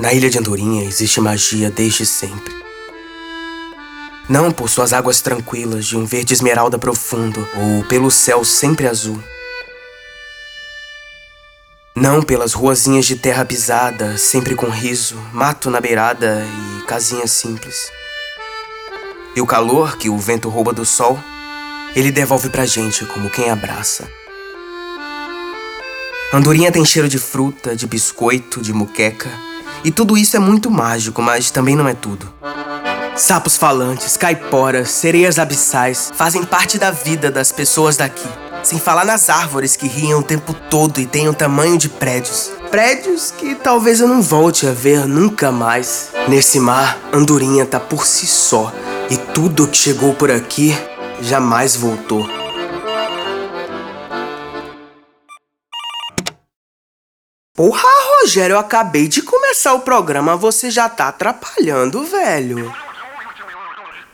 Na ilha de Andorinha existe magia desde sempre. Não por suas águas tranquilas de um verde esmeralda profundo ou pelo céu sempre azul. Não pelas ruazinhas de terra pisada, sempre com riso, mato na beirada e casinhas simples. E o calor que o vento rouba do sol, ele devolve pra gente como quem abraça. Andorinha tem cheiro de fruta, de biscoito, de muqueca. E tudo isso é muito mágico, mas também não é tudo. Sapos falantes, caiporas, sereias abissais fazem parte da vida das pessoas daqui. Sem falar nas árvores que riem o tempo todo e têm o tamanho de prédios. Prédios que talvez eu não volte a ver nunca mais. Nesse mar, Andorinha tá por si só. E tudo que chegou por aqui jamais voltou. Porra, Rogério, eu acabei de começar o programa, você já tá atrapalhando, velho.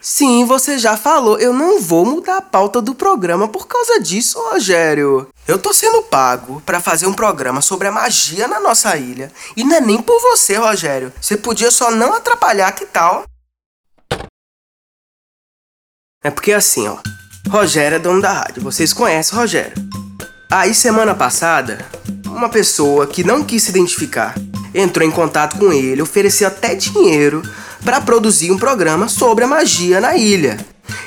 Sim, você já falou, eu não vou mudar a pauta do programa por causa disso, Rogério. Eu tô sendo pago para fazer um programa sobre a magia na nossa ilha. E não é nem por você, Rogério. Você podia só não atrapalhar, que tal? É porque assim, ó. Rogério é dono da rádio, vocês conhecem o Rogério. Aí semana passada, uma pessoa que não quis se identificar entrou em contato com ele, ofereceu até dinheiro para produzir um programa sobre a magia na ilha.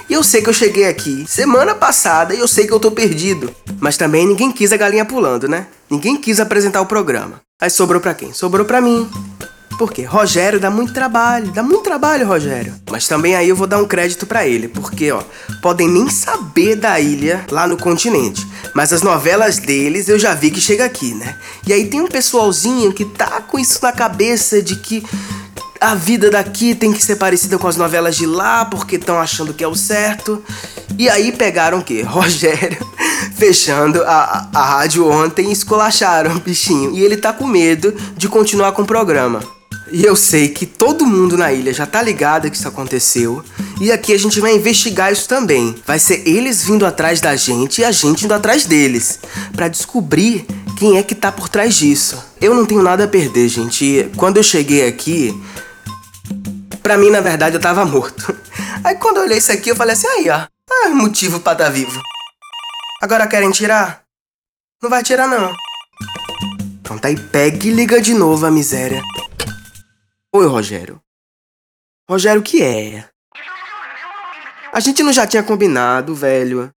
E eu sei que eu cheguei aqui semana passada e eu sei que eu tô perdido. Mas também ninguém quis a galinha pulando, né? Ninguém quis apresentar o programa. Aí sobrou para quem? Sobrou para mim. Por quê? Rogério dá muito trabalho, dá muito trabalho, Rogério. Mas também aí eu vou dar um crédito para ele, porque, ó, podem nem saber da ilha lá no continente. Mas as novelas deles eu já vi que chega aqui, né? E aí tem um pessoalzinho que tá com isso na cabeça de que a vida daqui tem que ser parecida com as novelas de lá, porque estão achando que é o certo. E aí pegaram o quê? Rogério fechando a, a rádio ontem e esculacharam o bichinho. E ele tá com medo de continuar com o programa. E eu sei que todo mundo na ilha já tá ligado que isso aconteceu. E aqui a gente vai investigar isso também. Vai ser eles vindo atrás da gente e a gente indo atrás deles. para descobrir quem é que tá por trás disso. Eu não tenho nada a perder, gente. E quando eu cheguei aqui, pra mim, na verdade, eu tava morto. Aí quando eu olhei isso aqui, eu falei assim, aí ó, ah, motivo pra estar tá vivo. Agora querem tirar? Não vai tirar não. Pronto, aí pega e liga de novo a miséria. Oi, Rogério. Rogério, o que é? A gente não já tinha combinado, velho.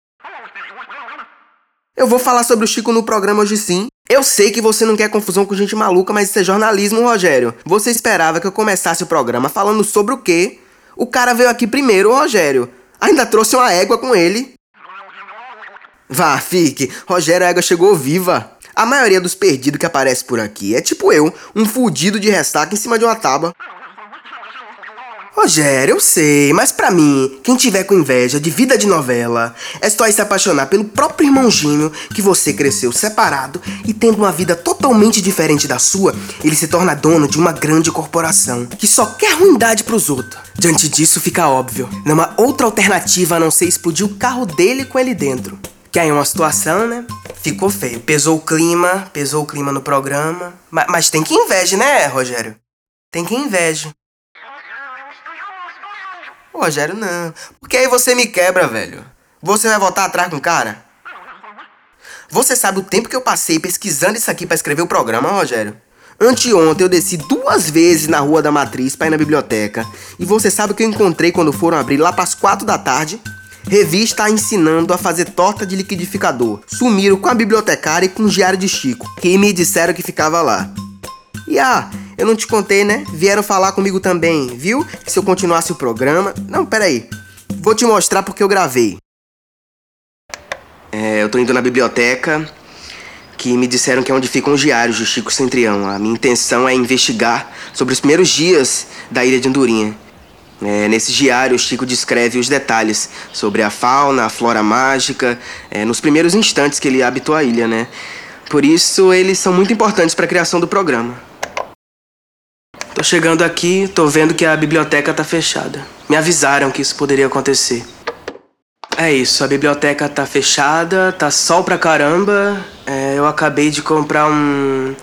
Eu vou falar sobre o Chico no programa hoje sim. Eu sei que você não quer confusão com gente maluca, mas isso é jornalismo, Rogério. Você esperava que eu começasse o programa falando sobre o quê? O cara veio aqui primeiro, Rogério. Ainda trouxe uma égua com ele. Vá, fique. Rogério, a égua chegou viva. A maioria dos perdidos que aparece por aqui é tipo eu, um fudido de ressaca em cima de uma tábua. Rogério, eu sei, mas para mim, quem tiver com inveja de vida de novela, é só se apaixonar pelo próprio irmãozinho que você cresceu separado e tendo uma vida totalmente diferente da sua, ele se torna dono de uma grande corporação que só quer ruindade pros outros. Diante disso fica óbvio, não há outra alternativa a não ser explodir o carro dele com ele dentro. Que aí é uma situação, né? Ficou feio. Pesou o clima, pesou o clima no programa. Mas, mas tem que inveja, né, Rogério? Tem que inveja. Rogério, não. Porque aí você me quebra, velho. Você vai voltar atrás com o cara? Você sabe o tempo que eu passei pesquisando isso aqui para escrever o programa, Rogério? Anteontem eu desci duas vezes na Rua da Matriz para ir na biblioteca. E você sabe o que eu encontrei quando foram abrir lá para as quatro da tarde? Revista ensinando a fazer torta de liquidificador. Sumiram com a bibliotecária e com o diário de Chico, que me disseram que ficava lá. E ah, eu não te contei, né? Vieram falar comigo também, viu? Se eu continuasse o programa. Não, peraí. Vou te mostrar porque eu gravei. É, eu tô indo na biblioteca, que me disseram que é onde ficam os diários de Chico Centrião. A minha intenção é investigar sobre os primeiros dias da ilha de Andorinha. É, nesse diário, Chico descreve os detalhes sobre a fauna, a flora mágica, é, nos primeiros instantes que ele habitou a ilha, né? Por isso, eles são muito importantes para a criação do programa. Tô chegando aqui, tô vendo que a biblioteca tá fechada. Me avisaram que isso poderia acontecer. É isso, a biblioteca tá fechada, tá sol pra caramba. É, eu acabei de comprar um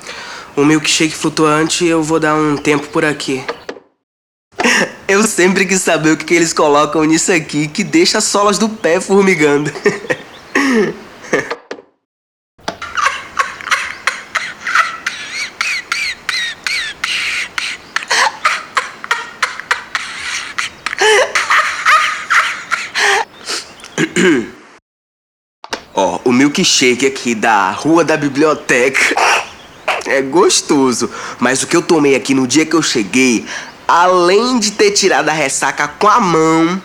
o milkshake flutuante eu vou dar um tempo por aqui. Eu sempre quis saber o que, que eles colocam nisso aqui que deixa as solas do pé formigando. Ó, o milkshake aqui da Rua da Biblioteca é gostoso, mas o que eu tomei aqui no dia que eu cheguei, além de ter tirado a ressaca com a mão,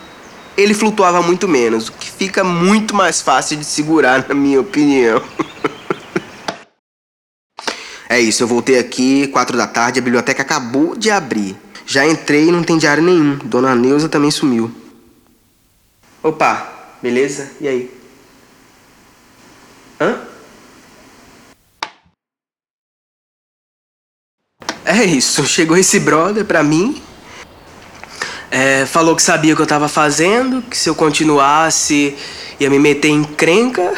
ele flutuava muito menos, o que fica muito mais fácil de segurar, na minha opinião. é isso, eu voltei aqui, quatro da tarde, a biblioteca acabou de abrir. Já entrei e não tem diário nenhum. Dona Neuza também sumiu. Opa, beleza? E aí? Hã? É isso, chegou esse brother pra mim. É, falou que sabia o que eu tava fazendo, que se eu continuasse ia me meter em crenca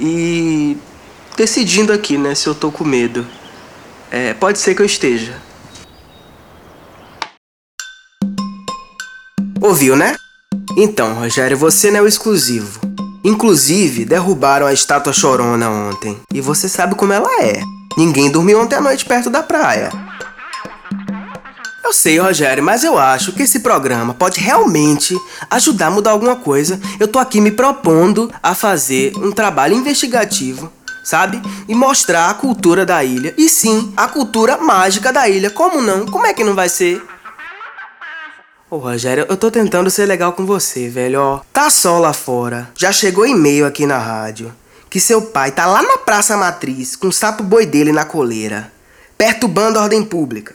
e decidindo aqui, né, se eu tô com medo. É, pode ser que eu esteja. Ouviu, né? Então, Rogério, você não é o exclusivo. Inclusive, derrubaram a estátua chorona ontem. E você sabe como ela é. Ninguém dormiu ontem à noite perto da praia. Eu sei, Rogério, mas eu acho que esse programa pode realmente ajudar a mudar alguma coisa. Eu tô aqui me propondo a fazer um trabalho investigativo, sabe? E mostrar a cultura da ilha. E sim, a cultura mágica da ilha. Como não? Como é que não vai ser? Ô Rogério, eu tô tentando ser legal com você, velho, ó. Tá só lá fora. Já chegou e-mail aqui na rádio. Que seu pai tá lá na Praça Matriz com o sapo boi dele na coleira. Perturbando a ordem pública.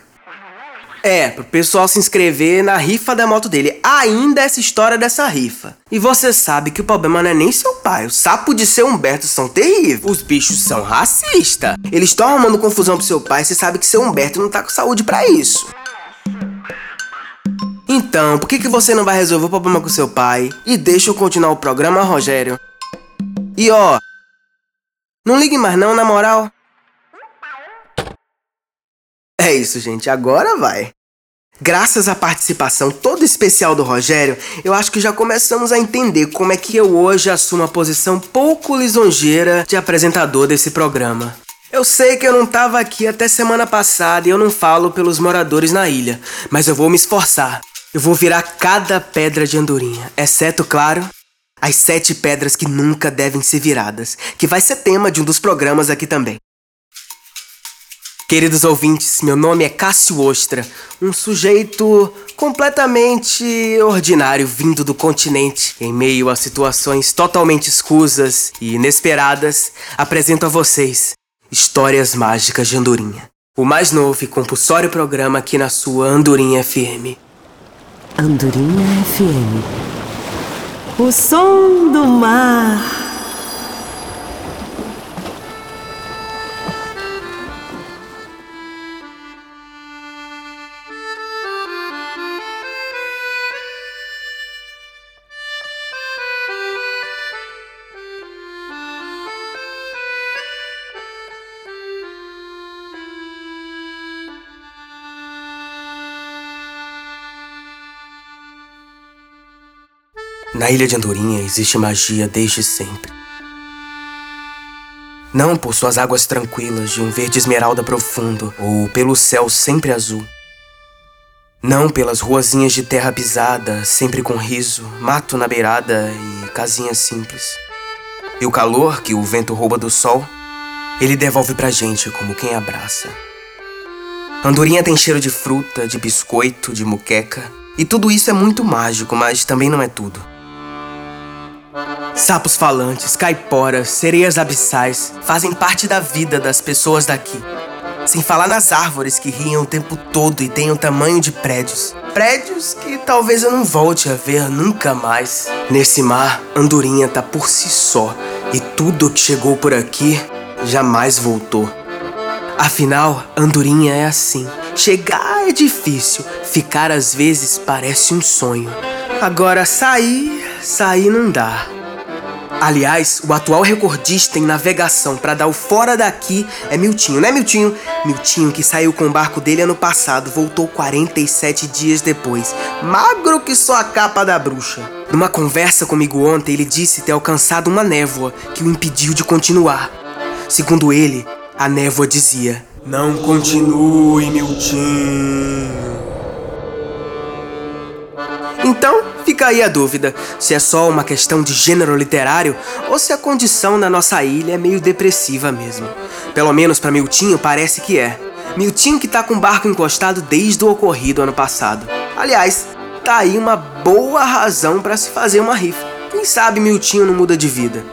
É, pro pessoal se inscrever na rifa da moto dele. Ainda essa história dessa rifa. E você sabe que o problema não é nem seu pai. O sapo de seu Humberto são terríveis. Os bichos são racistas. Eles estão arrumando confusão pro seu pai. Você sabe que seu Humberto não tá com saúde para isso. Então, por que, que você não vai resolver o problema com seu pai e deixa eu continuar o programa, Rogério? E ó, não ligue mais não, na moral. É isso, gente, agora vai. Graças à participação toda especial do Rogério, eu acho que já começamos a entender como é que eu hoje assumo a posição pouco lisonjeira de apresentador desse programa. Eu sei que eu não tava aqui até semana passada e eu não falo pelos moradores na ilha, mas eu vou me esforçar. Eu vou virar cada pedra de andorinha, exceto, claro, as sete pedras que nunca devem ser viradas, que vai ser tema de um dos programas aqui também. Queridos ouvintes, meu nome é Cássio Ostra, um sujeito completamente ordinário vindo do continente. Em meio a situações totalmente escusas e inesperadas, apresento a vocês Histórias Mágicas de Andorinha. O mais novo e compulsório programa aqui na sua Andorinha FM. Andorinha FM. O som do mar. Na ilha de Andorinha existe magia desde sempre. Não por suas águas tranquilas de um verde esmeralda profundo ou pelo céu sempre azul. Não pelas ruazinhas de terra pisada, sempre com riso, mato na beirada e casinhas simples. E o calor que o vento rouba do sol, ele devolve pra gente como quem abraça. Andorinha tem cheiro de fruta, de biscoito, de muqueca. E tudo isso é muito mágico, mas também não é tudo. Sapos falantes, caiporas, sereias abissais fazem parte da vida das pessoas daqui. Sem falar nas árvores que riam o tempo todo e têm o tamanho de prédios. Prédios que talvez eu não volte a ver nunca mais. Nesse mar, Andorinha tá por si só e tudo que chegou por aqui jamais voltou. Afinal, Andorinha é assim. Chegar é difícil, ficar às vezes parece um sonho. Agora sair, sair não dá. Aliás, o atual recordista em navegação para dar o fora daqui é Miltinho, né, Miltinho? Miltinho, que saiu com o barco dele ano passado, voltou 47 dias depois, magro que só a capa da bruxa. Numa conversa comigo ontem, ele disse ter alcançado uma névoa que o impediu de continuar. Segundo ele, a névoa dizia: Não continue, Miltinho. Então, fica aí a dúvida: se é só uma questão de gênero literário ou se a condição na nossa ilha é meio depressiva mesmo. Pelo menos para Miltinho parece que é. Miltinho que tá com o barco encostado desde o ocorrido ano passado. Aliás, tá aí uma boa razão para se fazer uma rifa. Quem sabe Miltinho não muda de vida.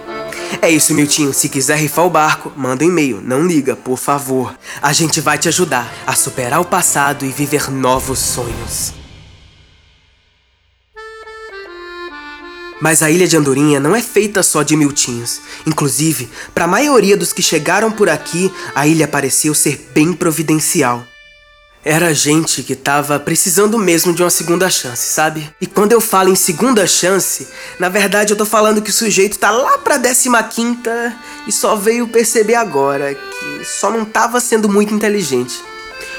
É isso, Miltinho. Se quiser rifar o barco, manda um e-mail. Não liga, por favor. A gente vai te ajudar a superar o passado e viver novos sonhos. Mas a ilha de Andorinha não é feita só de miltinhos. Inclusive, para a maioria dos que chegaram por aqui, a ilha pareceu ser bem providencial. Era gente que tava precisando mesmo de uma segunda chance, sabe? E quando eu falo em segunda chance, na verdade eu tô falando que o sujeito tá lá pra 15 e só veio perceber agora que só não tava sendo muito inteligente.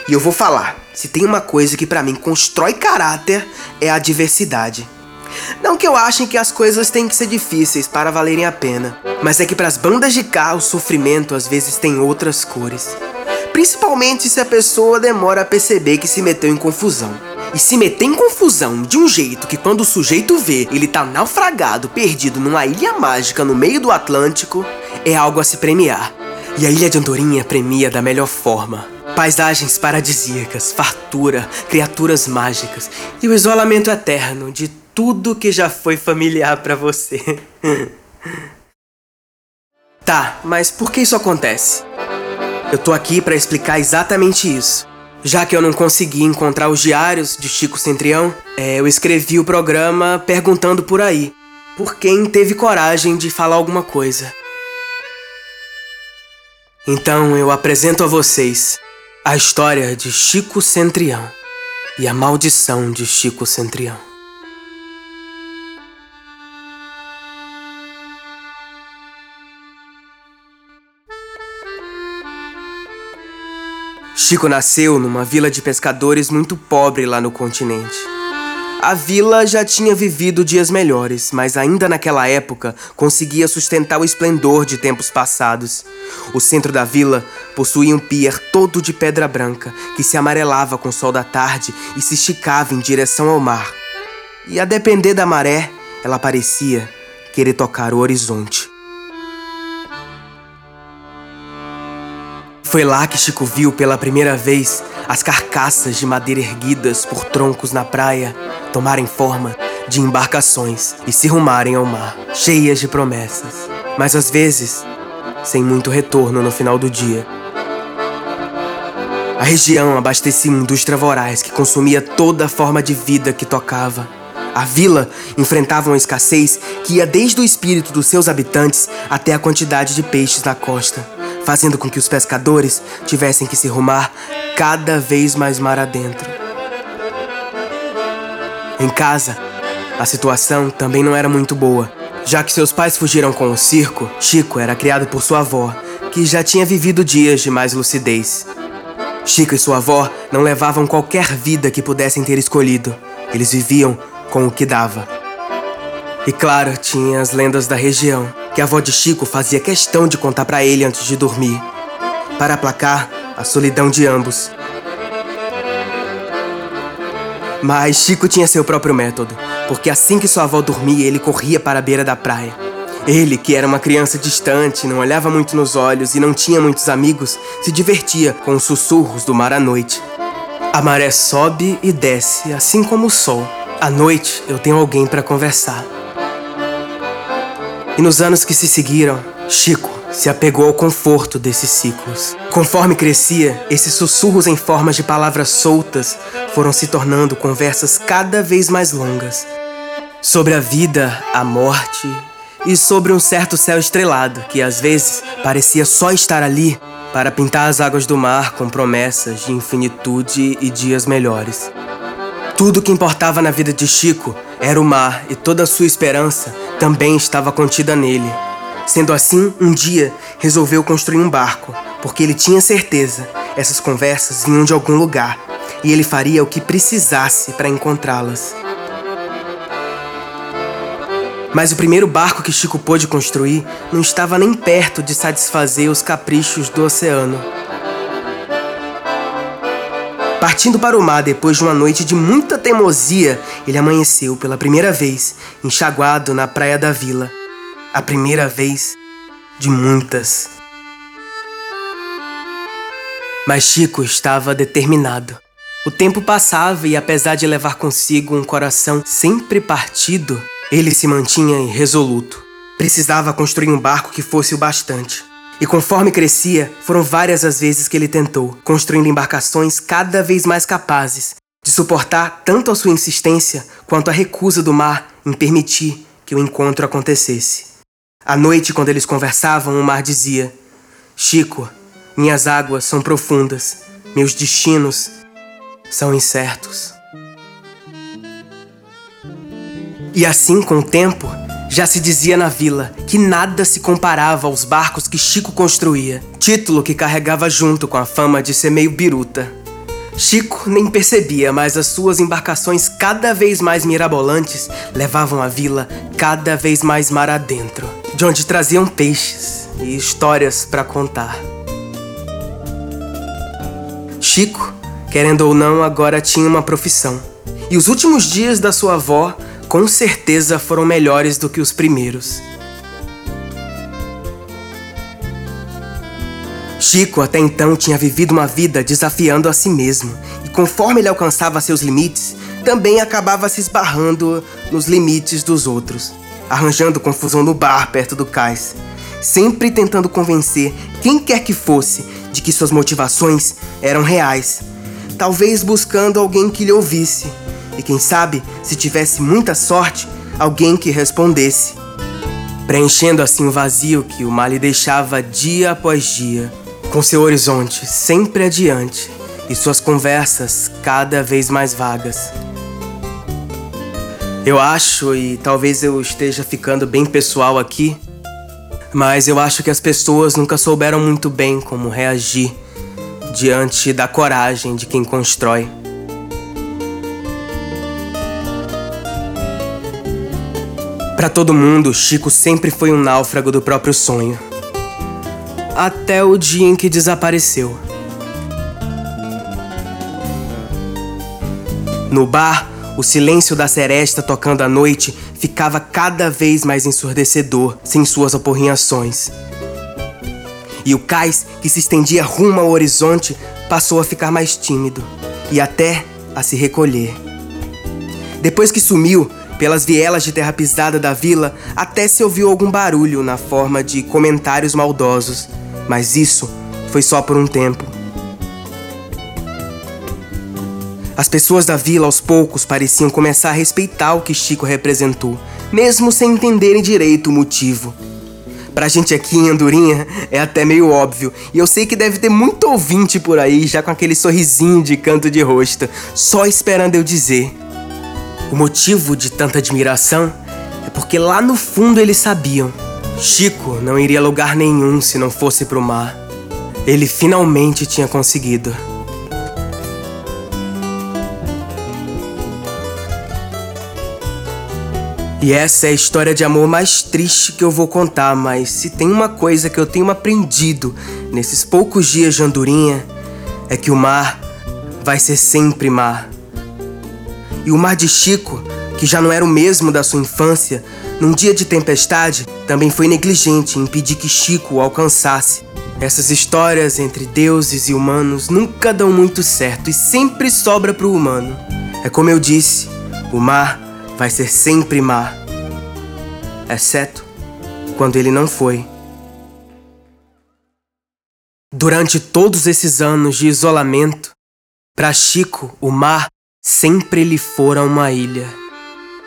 E eu vou falar, se tem uma coisa que para mim constrói caráter é a diversidade. Não que eu ache que as coisas têm que ser difíceis para valerem a pena, mas é que para as bandas de cá o sofrimento às vezes tem outras cores. Principalmente se a pessoa demora a perceber que se meteu em confusão. E se meter em confusão de um jeito que quando o sujeito vê, ele tá naufragado, perdido numa ilha mágica no meio do Atlântico, é algo a se premiar. E a ilha de Andorinha premia da melhor forma. Paisagens paradisíacas, fartura, criaturas mágicas e o isolamento eterno de tudo que já foi familiar para você. tá, mas por que isso acontece? Eu tô aqui para explicar exatamente isso. Já que eu não consegui encontrar os diários de Chico Centrião, é, eu escrevi o programa perguntando por aí, por quem teve coragem de falar alguma coisa. Então eu apresento a vocês a história de Chico Centrião e a maldição de Chico Centrião. Chico nasceu numa vila de pescadores muito pobre lá no continente. A vila já tinha vivido dias melhores, mas ainda naquela época conseguia sustentar o esplendor de tempos passados. O centro da vila possuía um pier todo de pedra branca que se amarelava com o sol da tarde e se esticava em direção ao mar. E a depender da maré, ela parecia querer tocar o horizonte. Foi lá que Chico viu pela primeira vez as carcaças de madeira erguidas por troncos na praia tomarem forma de embarcações e se rumarem ao mar, cheias de promessas, mas às vezes sem muito retorno no final do dia. A região abastecia indústria voraz que consumia toda a forma de vida que tocava. A vila enfrentava uma escassez que ia desde o espírito dos seus habitantes até a quantidade de peixes na costa fazendo com que os pescadores tivessem que se rumar cada vez mais mar adentro. Em casa, a situação também não era muito boa. Já que seus pais fugiram com o circo, Chico era criado por sua avó, que já tinha vivido dias de mais lucidez. Chico e sua avó não levavam qualquer vida que pudessem ter escolhido. Eles viviam com o que dava. E claro, tinha as lendas da região, que a avó de Chico fazia questão de contar para ele antes de dormir, para aplacar a solidão de ambos. Mas Chico tinha seu próprio método, porque assim que sua avó dormia, ele corria para a beira da praia. Ele, que era uma criança distante, não olhava muito nos olhos e não tinha muitos amigos, se divertia com os sussurros do mar à noite. A maré sobe e desce, assim como o sol. À noite eu tenho alguém para conversar. E nos anos que se seguiram, Chico se apegou ao conforto desses ciclos. Conforme crescia, esses sussurros em formas de palavras soltas foram se tornando conversas cada vez mais longas. Sobre a vida, a morte e sobre um certo céu estrelado que às vezes parecia só estar ali para pintar as águas do mar com promessas de infinitude e dias melhores. Tudo que importava na vida de Chico era o mar e toda a sua esperança também estava contida nele. Sendo assim, um dia resolveu construir um barco, porque ele tinha certeza essas conversas vinham de algum lugar e ele faria o que precisasse para encontrá-las. Mas o primeiro barco que Chico pôde construir não estava nem perto de satisfazer os caprichos do oceano. Partindo para o mar depois de uma noite de muita teimosia, ele amanheceu pela primeira vez enxaguado na praia da vila. A primeira vez de muitas. Mas Chico estava determinado. O tempo passava e, apesar de levar consigo um coração sempre partido, ele se mantinha irresoluto. Precisava construir um barco que fosse o bastante. E conforme crescia, foram várias as vezes que ele tentou, construindo embarcações cada vez mais capazes de suportar tanto a sua insistência quanto a recusa do mar em permitir que o encontro acontecesse. À noite, quando eles conversavam, o mar dizia: Chico, minhas águas são profundas, meus destinos são incertos. E assim, com o tempo, já se dizia na vila que nada se comparava aos barcos que Chico construía, título que carregava junto com a fama de ser meio biruta. Chico nem percebia, mas as suas embarcações cada vez mais mirabolantes levavam a vila cada vez mais mar adentro, de onde traziam peixes e histórias para contar. Chico, querendo ou não, agora tinha uma profissão. E os últimos dias da sua avó com certeza foram melhores do que os primeiros. Chico até então tinha vivido uma vida desafiando a si mesmo, e conforme ele alcançava seus limites, também acabava se esbarrando nos limites dos outros, arranjando confusão no bar perto do cais, sempre tentando convencer quem quer que fosse de que suas motivações eram reais, talvez buscando alguém que lhe ouvisse e quem sabe, se tivesse muita sorte, alguém que respondesse, preenchendo assim o vazio que o mar lhe deixava dia após dia, com seu horizonte sempre adiante e suas conversas cada vez mais vagas. Eu acho, e talvez eu esteja ficando bem pessoal aqui, mas eu acho que as pessoas nunca souberam muito bem como reagir diante da coragem de quem constrói. Para todo mundo, Chico sempre foi um náufrago do próprio sonho. Até o dia em que desapareceu. No bar, o silêncio da seresta tocando à noite ficava cada vez mais ensurdecedor sem suas aporrinhações. E o cais, que se estendia rumo ao horizonte, passou a ficar mais tímido e até a se recolher. Depois que sumiu, pelas vielas de terra pisada da vila, até se ouviu algum barulho na forma de comentários maldosos, mas isso foi só por um tempo. As pessoas da vila aos poucos pareciam começar a respeitar o que Chico representou, mesmo sem entenderem direito o motivo. Pra gente aqui em Andorinha é até meio óbvio, e eu sei que deve ter muito ouvinte por aí já com aquele sorrisinho de canto de rosto, só esperando eu dizer. O motivo de tanta admiração é porque lá no fundo eles sabiam. Chico não iria a lugar nenhum se não fosse pro mar. Ele finalmente tinha conseguido. E essa é a história de amor mais triste que eu vou contar, mas se tem uma coisa que eu tenho aprendido nesses poucos dias de andorinha, é que o mar vai ser sempre mar. E o mar de Chico, que já não era o mesmo da sua infância, num dia de tempestade, também foi negligente em impedir que Chico o alcançasse. Essas histórias entre deuses e humanos nunca dão muito certo e sempre sobra para o humano. É como eu disse, o mar vai ser sempre mar, exceto quando ele não foi. Durante todos esses anos de isolamento, para Chico, o mar sempre lhe fora uma ilha.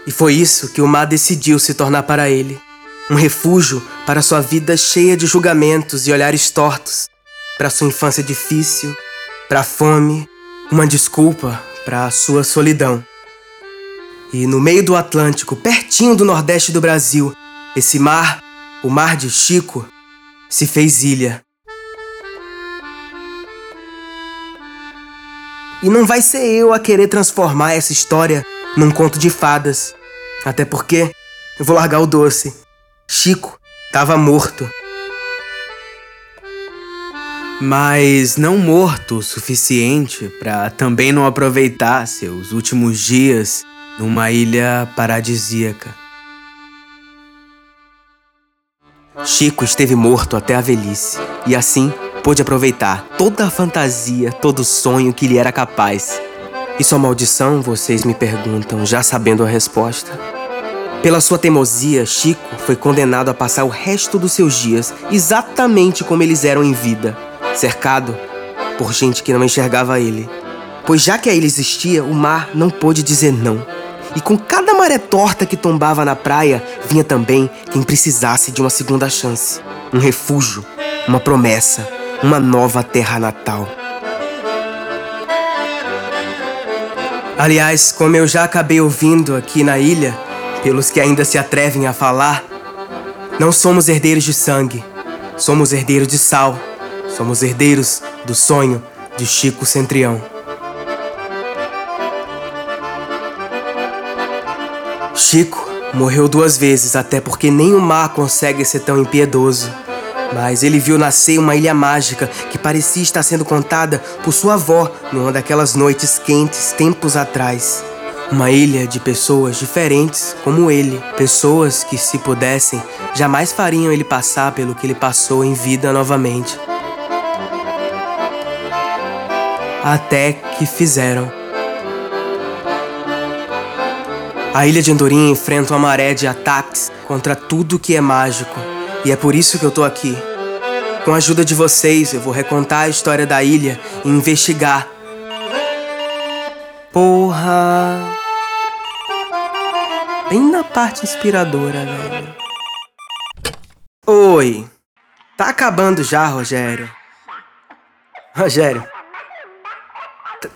E foi isso que o mar decidiu se tornar para ele. Um refúgio para sua vida cheia de julgamentos e olhares tortos, para sua infância difícil, para a fome, uma desculpa para a sua solidão. E no meio do Atlântico, pertinho do nordeste do Brasil, esse mar, o Mar de Chico, se fez ilha. E não vai ser eu a querer transformar essa história num conto de fadas. Até porque eu vou largar o doce. Chico estava morto. Mas não morto o suficiente para também não aproveitar seus últimos dias numa ilha paradisíaca. Chico esteve morto até a velhice e assim pôde aproveitar toda a fantasia, todo o sonho que lhe era capaz. E sua maldição, vocês me perguntam, já sabendo a resposta? Pela sua teimosia, Chico foi condenado a passar o resto dos seus dias exatamente como eles eram em vida, cercado por gente que não enxergava ele. Pois já que a ilha existia, o mar não pôde dizer não. E com cada maré torta que tombava na praia, vinha também quem precisasse de uma segunda chance, um refúgio, uma promessa, uma nova terra natal. Aliás, como eu já acabei ouvindo aqui na ilha, pelos que ainda se atrevem a falar, não somos herdeiros de sangue, somos herdeiros de sal, somos herdeiros do sonho de Chico Centrião. Chico morreu duas vezes, até porque nem o mar consegue ser tão impiedoso. Mas ele viu nascer uma ilha mágica que parecia estar sendo contada por sua avó numa daquelas noites quentes tempos atrás. Uma ilha de pessoas diferentes como ele, pessoas que, se pudessem, jamais fariam ele passar pelo que ele passou em vida novamente. Até que fizeram. A ilha de Andorinha enfrenta uma maré de ataques contra tudo que é mágico. E é por isso que eu tô aqui. Com a ajuda de vocês, eu vou recontar a história da ilha e investigar. Porra! Bem na parte inspiradora, velho. Oi! Tá acabando já, Rogério. Rogério.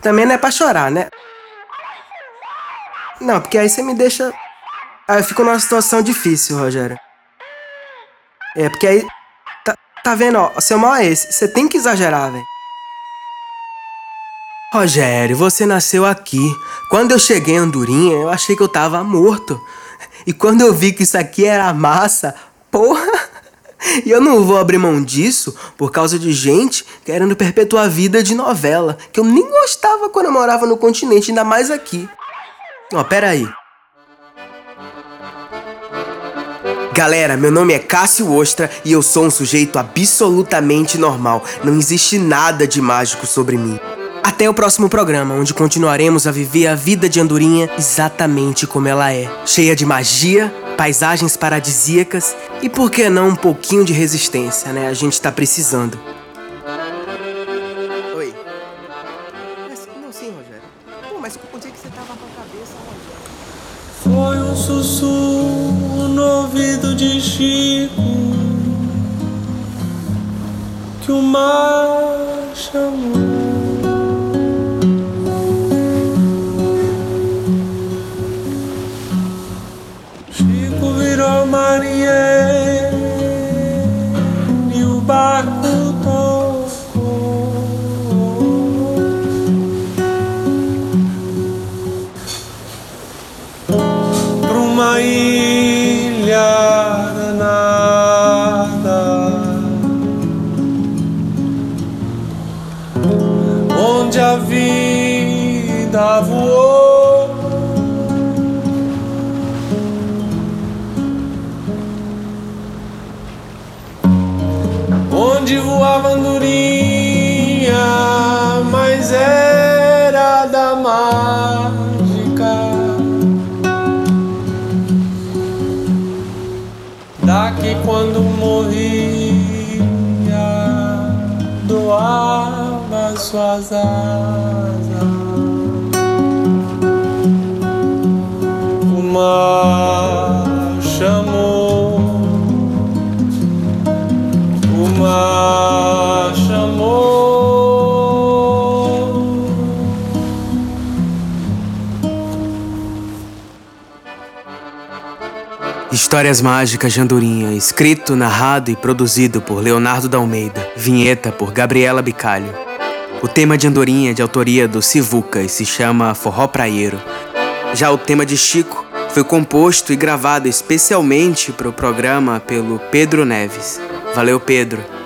Também não é pra chorar, né? Não, porque aí você me deixa. Aí eu fico numa situação difícil, Rogério. É, porque aí. Tá, tá vendo, ó? Seu mal é esse. Você tem que exagerar, velho. Rogério, você nasceu aqui. Quando eu cheguei em Andorinha, eu achei que eu tava morto. E quando eu vi que isso aqui era massa, porra! E eu não vou abrir mão disso por causa de gente querendo perpetuar a vida de novela, que eu nem gostava quando eu morava no continente, ainda mais aqui. Ó, pera aí. Galera, meu nome é Cássio Ostra e eu sou um sujeito absolutamente normal. Não existe nada de mágico sobre mim. Até o próximo programa, onde continuaremos a viver a vida de Andorinha exatamente como ela é. Cheia de magia, paisagens paradisíacas e, por que não, um pouquinho de resistência, né? A gente tá precisando. Ouvido de Chico que o mar chamou. Chico virou marinheiro e o barco Histórias Mágicas de Andorinha, escrito, narrado e produzido por Leonardo da Almeida. Vinheta por Gabriela Bicalho. O tema de Andorinha é de autoria do Sivuca e se chama Forró Praieiro. Já o tema de Chico foi composto e gravado especialmente para o programa pelo Pedro Neves. Valeu, Pedro!